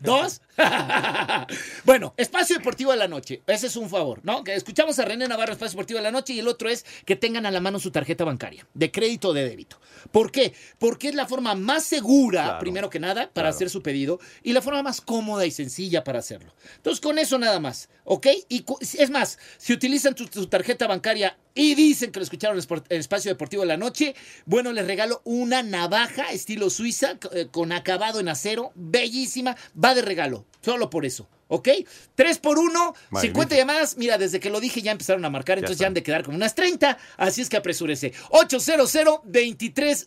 Dos. [laughs] bueno, Espacio Deportivo de la Noche. Ese es un favor, ¿no? Que escuchamos a René Navarro, Espacio Deportivo de la Noche, y el otro es que tengan a la mano su tarjeta bancaria, de crédito o de débito. ¿Por qué? Porque es la forma más segura,
Claro,
primero que nada, para hacer su pedido, y la forma más cómoda y sencilla para hacerlo. Entonces, con eso nada más, ¿ok? Y es más, si utilizan tu, tu tarjeta bancaria y dicen que lo escucharon en en Espacio Deportivo de la Noche, bueno, les regalo una navaja estilo suiza eh, con acabado en acero, bellísima, va de regalo, solo por eso. ¿Ok? 3 por 1,
Magnífico.
50 llamadas. Mira, desde que lo dije ya empezaron a marcar, entonces ya,
está.
han de quedar como unas 30. Así es que apresúrese. 800 23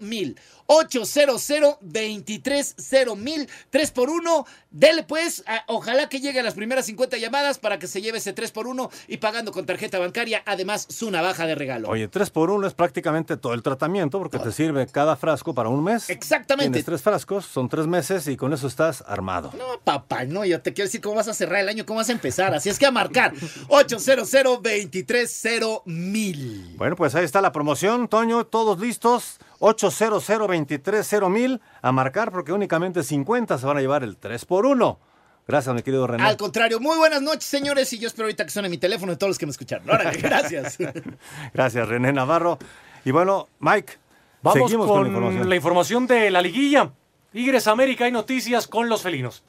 mil. 800 23 mil. 3 por 1. Dele pues. a- ojalá que llegue a las primeras 50 llamadas para que se lleve ese 3 por 1 y pagando con tarjeta bancaria. Además, su navaja de regalo.
Oye, tres por uno es prácticamente todo el tratamiento porque te sirve cada frasco para un mes.
Exactamente.
Tienes tres frascos, son tres meses y con eso estás armado.
No, papá, no, yo te quiero decir cómo vas a cerrar el año, cómo vas a empezar. Así es que a marcar [laughs] 800 23 mil.
Bueno, pues ahí está la promoción, Toño, todos listos. 800 23 mil a marcar porque únicamente 50 se van a llevar el 3 por 1. Gracias, mi querido René.
Al contrario, muy buenas noches, señores, y yo espero ahorita que suene mi teléfono de todos los que me escucharon. Órale, [laughs] gracias. [laughs]
Gracias, René Navarro. Y bueno, Mike,
Vamos
seguimos
con,
con, la información.
la información de la liguilla. Tigres América hay noticias con los felinos.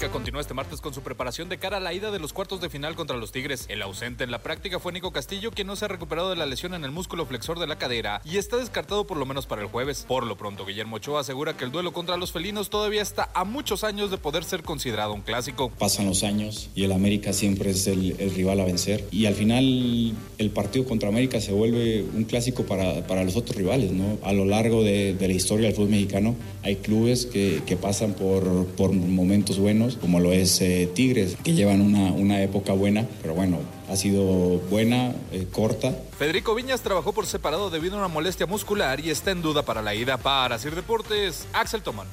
América continúa este martes con su preparación de cara a la ida de los cuartos de final contra los Tigres. El ausente en la práctica fue Nico Castillo, quien no se ha recuperado de la lesión en el músculo flexor de la cadera y está descartado por lo menos para el jueves. Por lo pronto, Guillermo Ochoa asegura que el duelo contra los felinos todavía está a muchos años de poder ser considerado un clásico.
Pasan los años y el América siempre es el, rival a vencer. Y al final el partido contra América se vuelve un clásico para, para los otros rivales. ¿no? A lo largo de, de la historia del fútbol mexicano hay clubes que, que pasan por, por momentos buenos, como lo es eh, Tigres, que llevan una, una época buena, pero bueno, ha sido buena, eh, corta.
Federico Viñas trabajó por separado debido a una molestia muscular y está en duda para la ida. Para Sir Deportes, Axel Tomán.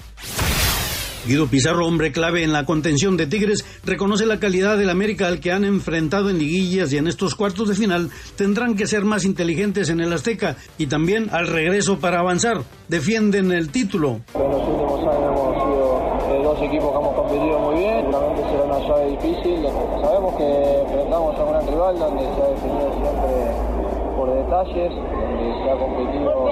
Guido Pizarro, hombre clave en la contención de Tigres, reconoce la calidad del América al que han enfrentado en liguillas y en estos cuartos de final tendrán que ser más inteligentes en el Azteca y también al regreso para avanzar. Defienden el título.
En los últimos años dos equipos que hemos competido muy bien, seguramente será una llave difícil. Sabemos que enfrentamos a un rival donde se ha definido siempre por detalles, donde se ha competido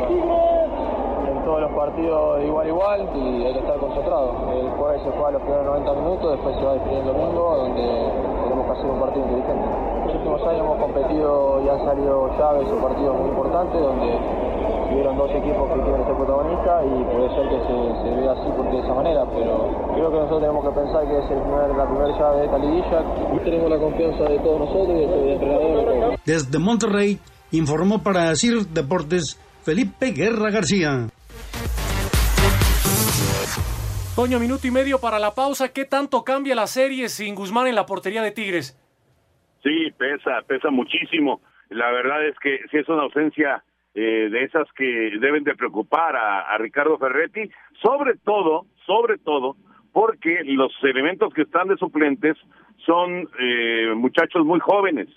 en todos los partidos igual igual y hay que estar concentrado. El jueves se juega los primeros 90 minutos, después se va a definir el domingo, donde tenemos que hacer un partido inteligente. En los últimos años hemos competido y han salido llaves o partidos muy importantes donde hubieron dos equipos que quieren ser protagonistas y puede ser que se, se vea así porque de esa manera, pero creo que nosotros tenemos que pensar que es el primer, la primera llave de esta liguilla. Tenemos la confianza de todos nosotros y del entrenador. de todos.
Desde Monterrey informó para Sir Deportes Felipe Guerra García.
Toño, minuto y medio para la pausa. ¿Qué tanto cambia la serie sin Guzmán en la portería de Tigres?
Sí, pesa, pesa muchísimo. la verdad es que sí es una ausencia eh, de esas que deben de preocupar a, Ricardo Ferretti, sobre todo, sobre todo, porque los elementos que están de suplentes son eh, muchachos muy jóvenes.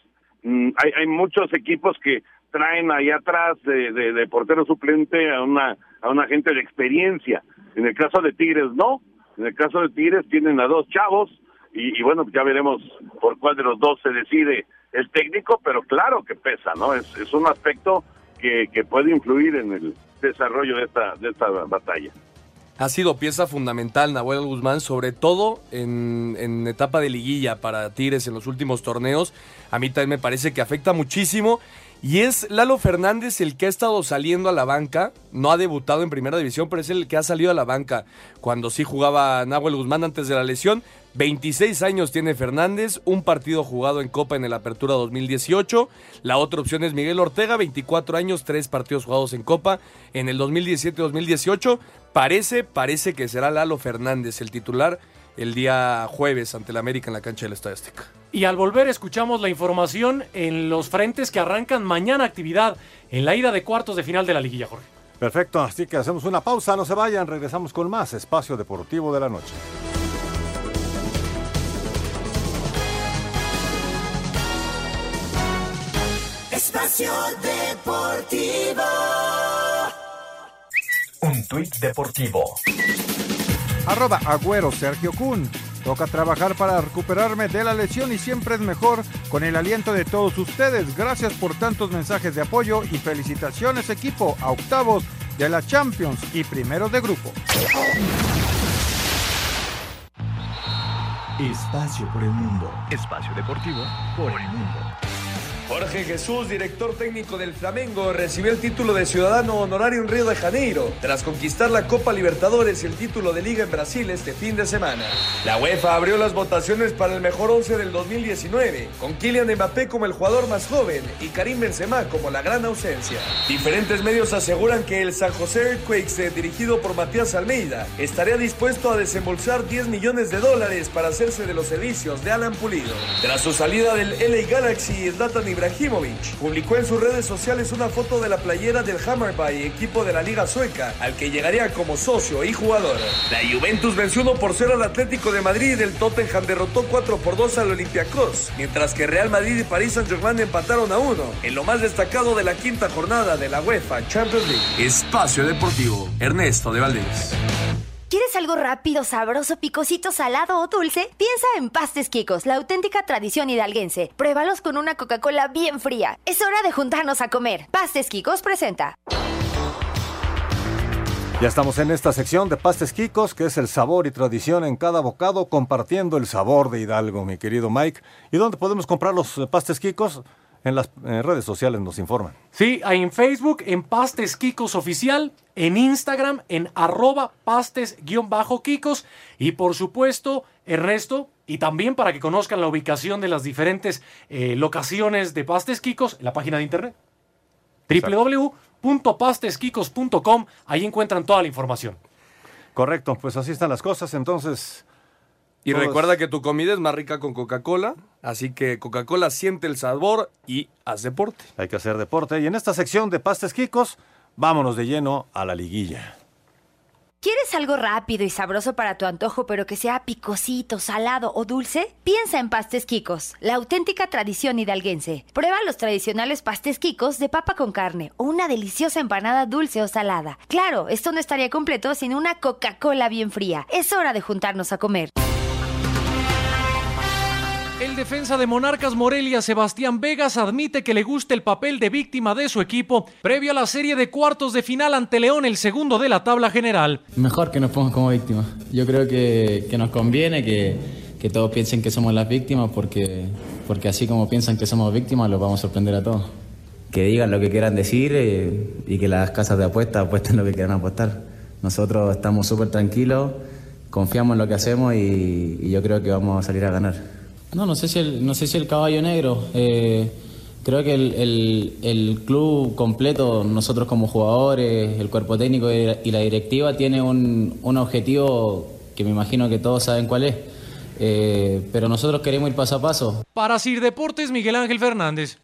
Mm, hay, hay muchos equipos que traen ahí atrás de, de, de portero suplente a una a una gente de experiencia. En el caso de Tigres no. En el caso de Tigres tienen a dos chavos y, y bueno ya veremos por cuál de los dos se decide el técnico, pero claro que pesa, ¿no? Es, es un aspecto que, que puede influir en el desarrollo de esta de esta batalla.
Ha sido pieza fundamental Nahuel Guzmán, sobre todo en, en etapa de liguilla para Tigres en los últimos torneos. A mí también me parece que afecta muchísimo. Y es Lalo Fernández el que ha estado saliendo a la banca. No ha debutado en primera división, pero es el que ha salido a la banca cuando sí jugaba Nahuel Guzmán antes de la lesión. 26 años tiene Fernández, un partido jugado en Copa en el Apertura 2018. La otra opción es Miguel Ortega, 24 años, tres partidos jugados en Copa en el 2017-2018. Parece, parece que será Lalo Fernández el titular el día jueves ante el América en la cancha del Estadio Azteca.
Y al volver escuchamos la información en los frentes que arrancan mañana actividad en la ida de cuartos de final de la liguilla, Jorge.
Perfecto, así que hacemos una pausa, no se vayan, regresamos con más Espacio Deportivo de la Noche.
Espacio Deportivo.
Un tuit deportivo.
Arroba Agüero Sergio Kun. Toca trabajar para recuperarme de la lesión y siempre es mejor con el aliento de todos ustedes. Gracias por tantos mensajes de apoyo y felicitaciones equipo a octavos de la Champions y primero de grupo.
Espacio por el mundo. Espacio deportivo por el mundo.
Jorge Jesús, director técnico del Flamengo, recibió el título de ciudadano honorario en Río de Janeiro, tras conquistar la Copa Libertadores y el título de Liga en Brasil este fin de semana. La UEFA abrió las votaciones para el mejor 11 del 2019, con Kylian Mbappé como el jugador más joven y Karim Benzema como la gran ausencia. Diferentes medios aseguran que el San José Earthquakes, eh, dirigido por Matías Almeida, estaría dispuesto a desembolsar 10 millones de dólares para hacerse de los servicios de Alan Pulido. Tras su salida del LA Galaxy, Publicó en sus redes sociales una foto de la playera del Hammarby, equipo de la Liga Sueca, al que llegaría como socio y jugador. La Juventus venció 1 por 0 al Atlético de Madrid, el Tottenham derrotó 4 por 2 al Olympiacos, mientras que Real Madrid y París Saint-Germain empataron a 1, en lo más destacado de la quinta jornada de la UEFA Champions League. Espacio Deportivo, Ernesto de Valdés.
¿Quieres algo rápido, sabroso, picosito, salado o dulce? Piensa en Pastes Quicos, la auténtica tradición hidalguense. Pruébalos con una Coca-Cola bien fría. Es hora de juntarnos a comer. Pastes Quicos presenta.
Ya estamos en esta sección de Pastes Quicos, que es el sabor y tradición en cada bocado, compartiendo el sabor de Hidalgo, mi querido Mike. ¿Y dónde podemos comprar los eh, pastes Quicos? En las redes sociales nos informan.
Sí, ahí en Facebook, en Pastes Kikos Oficial, en Instagram, en arroba pastes-kikos y por supuesto, Ernesto, y también para que conozcan la ubicación de las diferentes eh, locaciones de Pastes Kikos, en la página de internet www.pasteskikos.com, ahí encuentran toda la información.
Correcto, pues así están las cosas, entonces...
Y
todos-
recuerda que tu comida es más rica con Coca-Cola, así que Coca-Cola siente el sabor y haz deporte.
Hay que hacer deporte. Y en esta sección de Pastes Quicos, vámonos de lleno a la liguilla.
¿Quieres algo rápido y sabroso para tu antojo, pero que sea picosito, salado o dulce? Piensa en Pastes Quicos, la auténtica tradición hidalguense. Prueba los tradicionales pastes quicos de papa con carne o una deliciosa empanada dulce o salada. Claro, esto no estaría completo sin una Coca-Cola bien fría. Es hora de juntarnos a comer.
El defensa de Monarcas Morelia, Sebastián Vegas, admite que le gusta el papel de víctima de su equipo previo a la serie de cuartos de final ante León, el segundo de la tabla general.
Mejor que nos pongamos como víctimas. Yo creo que, que nos conviene que, que todos piensen que somos las víctimas porque, porque así como piensan que somos víctimas, los vamos a sorprender a todos.
que digan lo que quieran decir eh, y que las casas de apuestas apuesten lo que quieran apostar. Nosotros estamos súper tranquilos, confiamos en lo que hacemos y, y yo creo que vamos a salir a ganar.
No, no sé si el, no sé si el caballo negro. eh, creo que el, el- el club completo, nosotros como jugadores, el cuerpo técnico y la directiva, tiene un, un objetivo que me imagino que todos saben cuál es. Eh, pero nosotros queremos ir paso a paso.
Para Sir Deportes, Miguel Ángel Fernández.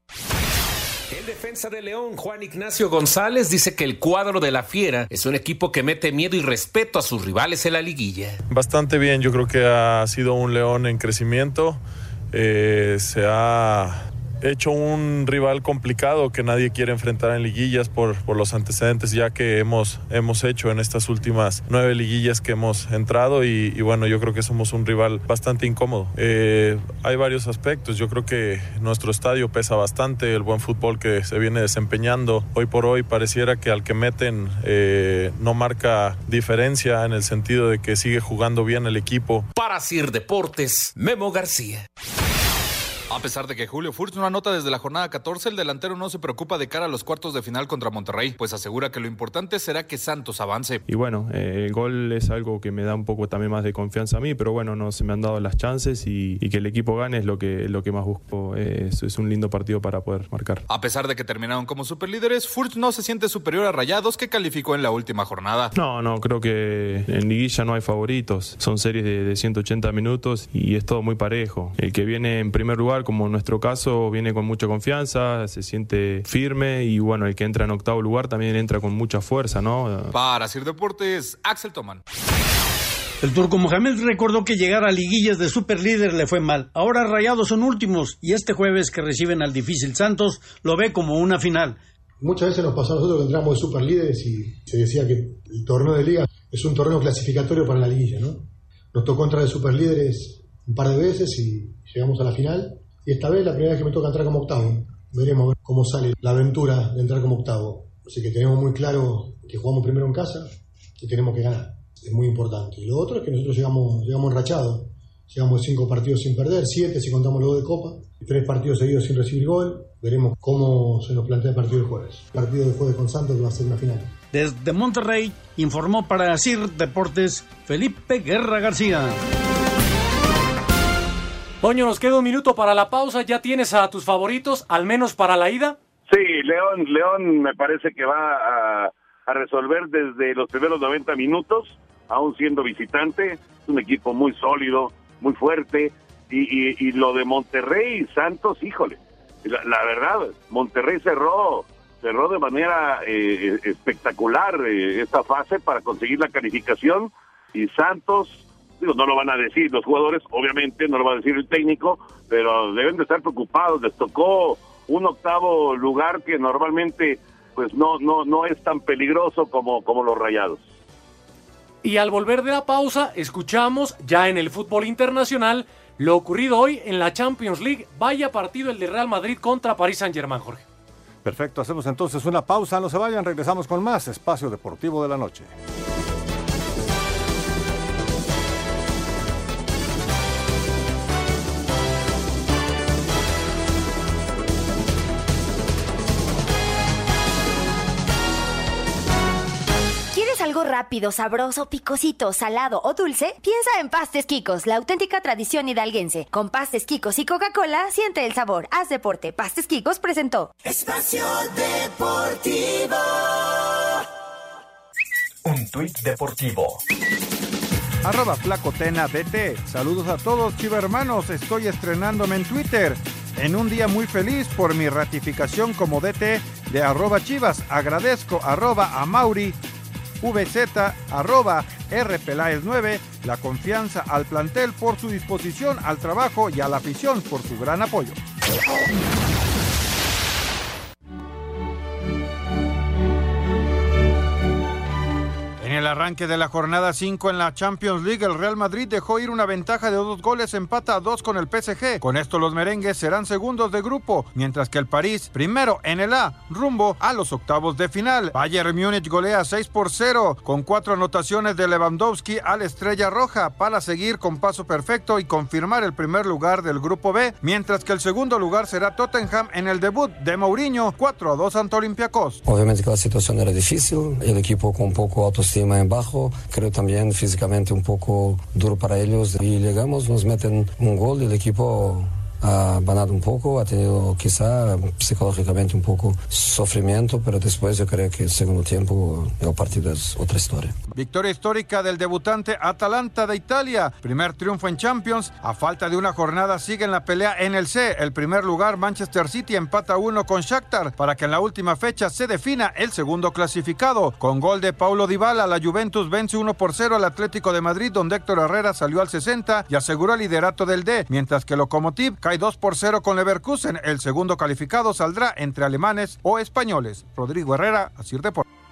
Defensa de León, Juan Ignacio González, dice que el cuadro de la Fiera es un equipo que mete miedo y respeto a sus rivales en la liguilla.
Bastante bien, yo creo que ha sido un León en crecimiento. Eh, se ha hecho un rival complicado que nadie quiere enfrentar en liguillas por, por los antecedentes ya que hemos, hemos hecho en estas últimas nueve liguillas que hemos entrado y, y bueno, yo creo que somos un rival bastante incómodo. Eh, hay varios aspectos, yo creo que nuestro estadio pesa bastante, el buen fútbol que se viene desempeñando hoy por hoy pareciera que al que meten eh, no marca diferencia en el sentido de que sigue jugando bien el equipo.
Para Sir Deportes, Memo García.
A pesar de que Julio Furch no anota desde la jornada 14, el delantero no se preocupa de cara a los cuartos de final contra Monterrey, pues asegura que lo importante será que Santos avance.
Y bueno, eh, el gol es algo que me da un poco también más de confianza a mí, pero bueno, no se me han dado las chances y, y que el equipo gane es lo que, lo que más busco. Es, es un lindo partido para poder marcar.
A pesar de que terminaron como superlíderes, Furch no se siente superior a Rayados que calificó en la última jornada.
No, no, creo que en liguilla no hay favoritos. Son series de, de 180 minutos y es todo muy parejo. El que viene en primer lugar, como en nuestro caso, viene con mucha confianza, se siente firme y bueno, el que entra en octavo lugar también entra con mucha fuerza, ¿no?
Para Sir Deportes, Axel Toman.
El turco Mohamed recordó que llegar a liguillas de superlíder le fue mal. Ahora Rayados son últimos y este jueves que reciben al difícil Santos lo ve como una final.
Muchas veces nos pasó a nosotros que entramos de superlíderes y se decía que el torneo de liga es un torneo clasificatorio para la liguilla, ¿no? Nos tocó entrar de superlíderes un par de veces y llegamos a la final. Y esta vez la primera vez que me toca entrar como octavo. Veremos cómo sale la aventura de entrar como octavo. Así que tenemos muy claro que jugamos primero en casa y tenemos que ganar. Es muy importante. Y lo otro es que nosotros llegamos, llegamos enrachados. Llegamos cinco partidos sin perder, siete si contamos los de Copa, tres partidos seguidos sin recibir gol. Veremos cómo se nos plantea el partido del jueves. El partido del jueves con Santos que va a ser una final.
Desde Monterrey informó para CIR Deportes Felipe Guerra García.
Toño, nos queda un minuto para la pausa. ¿Ya tienes a tus favoritos, al menos para la ida?
Sí, León, León me parece que va a, resolver desde los primeros 90 minutos, aún siendo visitante. Es un equipo muy sólido, muy fuerte. Y, lo de Monterrey y Santos, híjole, la, la verdad, Monterrey cerró cerró de manera eh, espectacular eh, esta fase para conseguir la calificación y Santos digo, no lo van a decir los jugadores, obviamente, no lo va a decir el técnico, pero deben de estar preocupados. Les tocó un octavo lugar que normalmente pues no no no es tan peligroso como como los Rayados.
Y al volver de la pausa, escuchamos ya en el fútbol internacional lo ocurrido hoy en la Champions League. Vaya partido el de Real Madrid contra París Saint-Germain, Jorge.
Perfecto, hacemos entonces una pausa, no se vayan, regresamos con más Espacio Deportivo de la Noche.
Rápido, sabroso, picosito, salado o dulce? Piensa en Pastes Quicos, la auténtica tradición hidalguense. Con Pastes Quicos y Coca-Cola, siente el sabor. Haz deporte. Pastes Quicos presentó.
Espacio Deportivo.
Un tuit deportivo.
Arroba Flacotena DT. Saludos a todos, chivermanos. Estoy estrenándome en Twitter. En un día muy feliz por mi ratificación como DT de arroba chivas. Agradezco arroba a Mauri VZ arroba R Peláez 9 la confianza al plantel por su disposición al trabajo y a la afición por su gran apoyo. En el arranque de la jornada 5 en la Champions League, el Real Madrid dejó ir una ventaja de dos goles, empata a dos con el PSG. Con esto los merengues serán segundos de grupo, mientras que el París, primero en el A, rumbo a los octavos de final. Bayern Múnich golea 6 por 0, con cuatro anotaciones de Lewandowski a la estrella roja, para seguir con paso perfecto y confirmar el primer lugar del grupo B, mientras que el segundo lugar será Tottenham en el debut de Mourinho, 4 a 2 ante Olympiacos.
Obviamente que la situación era difícil, el equipo con poco autoestima en bajo, creo también físicamente un poco duro para ellos y llegamos, nos meten un gol y el equipo ha ganado un poco, ha tenido quizá psicológicamente un poco sufrimiento, pero después yo creo que el segundo tiempo el partido es otra historia.
Victoria histórica del debutante Atalanta de Italia. Primer triunfo en Champions. A falta de una jornada sigue en la pelea en el C. El primer lugar Manchester City empata uno con Shakhtar para que en la última fecha se defina el segundo clasificado. Con gol de Paulo Dybala, la Juventus vence 1 por 0 al Atlético de Madrid donde Héctor Herrera salió al 60 y aseguró el liderato del D, mientras que Lokomotiv cae 2 por 0 con Leverkusen. El segundo calificado saldrá entre alemanes o españoles. Rodrigo Herrera, Asir Deportes.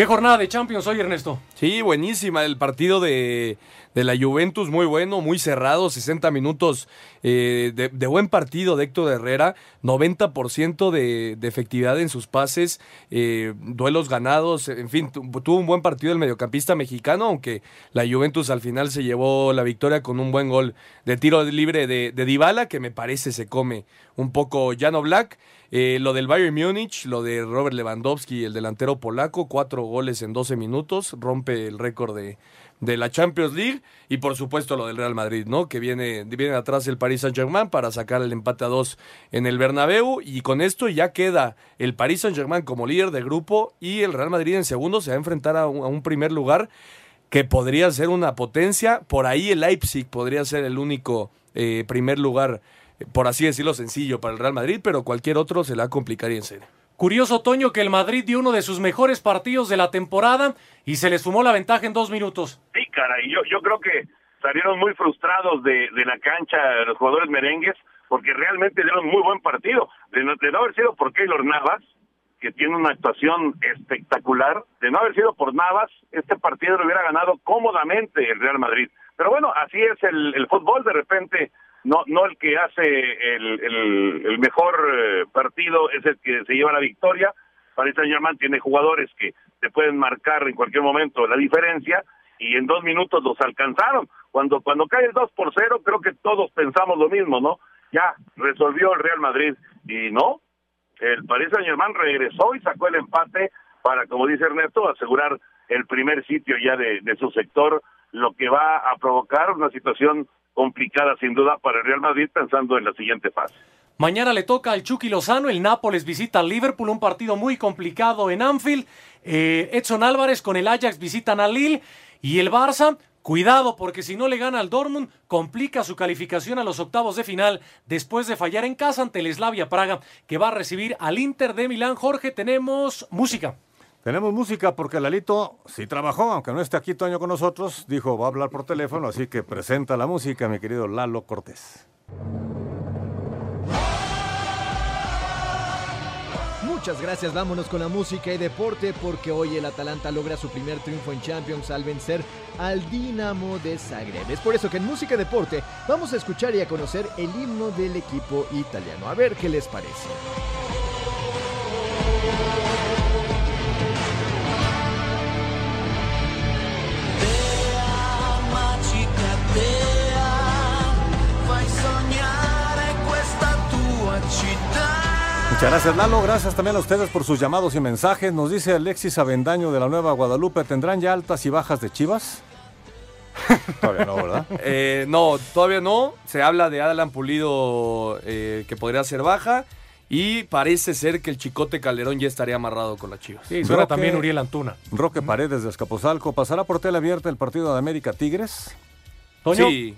¿Qué jornada de Champions hoy, Ernesto?
Sí, buenísima. El partido de, de la Juventus, muy bueno, muy cerrado, 60 minutos eh, de, buen partido de Héctor Herrera, 90% de, efectividad en sus pases, eh, duelos ganados, en fin, tuvo un buen partido el mediocampista mexicano, aunque la Juventus al final se llevó la victoria con un buen gol de tiro libre de, de que me parece se come un poco Llano Black. Eh, lo del Bayern Múnich, lo de Robert Lewandowski, el delantero polaco, cuatro goles en 12 minutos, rompe el récord de, de la Champions League. Y por supuesto lo del Real Madrid, ¿no? Que viene, viene atrás el Paris Saint-Germain para sacar el empate a dos en el Bernabéu. Y con esto ya queda el Paris Saint-Germain como líder de grupo y el Real Madrid en segundo se va a enfrentar a un, primer lugar que podría ser una potencia, por ahí el Leipzig podría ser el único eh, primer lugar por así decirlo, sencillo para el Real Madrid, pero cualquier otro se la complicaría en serio.
Curioso, Toño, que el Madrid dio uno de sus mejores partidos de la temporada y se le sumó la ventaja en dos minutos.
Sí, caray, yo, yo creo que salieron muy frustrados de, de la cancha los jugadores merengues porque realmente dieron muy buen partido. De no, de no haber sido por Keylor Navas, que tiene una actuación espectacular, de no haber sido por Navas, este partido lo hubiera ganado cómodamente el Real Madrid. Pero bueno, así es el, el fútbol, de repente no no el que hace el, el, mejor eh, partido es el que se lleva la victoria. Paris Saint Germain tiene jugadores que te pueden marcar en cualquier momento la diferencia y en dos minutos los alcanzaron. Cuando cuando cae el 2 por 0 creo que todos pensamos lo mismo, ¿no? Ya resolvió el Real Madrid y no, el Paris Saint Germain regresó y sacó el empate para, como dice Ernesto, asegurar el primer sitio ya de, de su sector, lo que va a provocar una situación complicada sin duda para el Real Madrid pensando en la siguiente fase.
Mañana le toca al Chucky Lozano, el Nápoles visita al Liverpool, un partido muy complicado en Anfield. Eh, Edson Álvarez con el Ajax visitan al Lille y el Barça, cuidado porque si no le gana al Dortmund, complica su calificación a los octavos de final después de fallar en casa ante el Slavia Praga que va a recibir al Inter de Milán. Jorge, tenemos música.
Tenemos música porque Lalito sí trabajó, aunque no esté aquí Toño con nosotros, dijo va a hablar por teléfono, así que presenta la música, mi querido Lalo Cortés.
Muchas gracias, vámonos con la música y deporte porque hoy el Atalanta logra su primer triunfo en Champions al vencer al Dinamo de Zagreb. Es por eso que en música y deporte vamos a escuchar y a conocer el himno del equipo italiano. A ver qué les parece.
Muchas gracias Lalo, gracias también a ustedes por sus llamados y mensajes. Nos dice Alexis Avendaño de la Nueva Guadalupe, ¿tendrán ya altas y bajas de Chivas? [laughs] Todavía no, ¿verdad?
Eh, no, todavía no. Se habla de Alan Pulido eh, que podría ser baja. Y parece ser que el Chicote Calderón ya estaría amarrado con las Chivas.
Sí, suena también Uriel Antuna.
Roque Paredes de Escapozalco, ¿pasará por tela abierta el partido de América Tigres?
¿Toño?
Sí.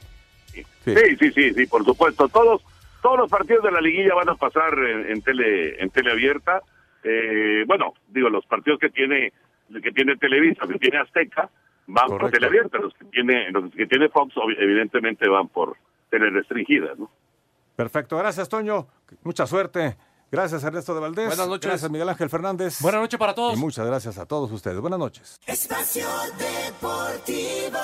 Sí. sí, sí, sí, por supuesto. Todos todos los partidos de la liguilla van a pasar en, en tele en tele abierta. Eh, bueno, digo, los partidos que tiene que tiene Televisa, que tiene Azteca, van Correcto. por tele abierta. Los que tiene los que tiene Fox, evidentemente van por tele restringida, ¿no?
Perfecto, gracias Toño, mucha suerte. Gracias Ernesto de Valdés.
Buenas noches.
Gracias Miguel Ángel Fernández.
Buenas noches para todos.
Y muchas gracias a todos ustedes. Buenas noches.
Espacio Deportivo.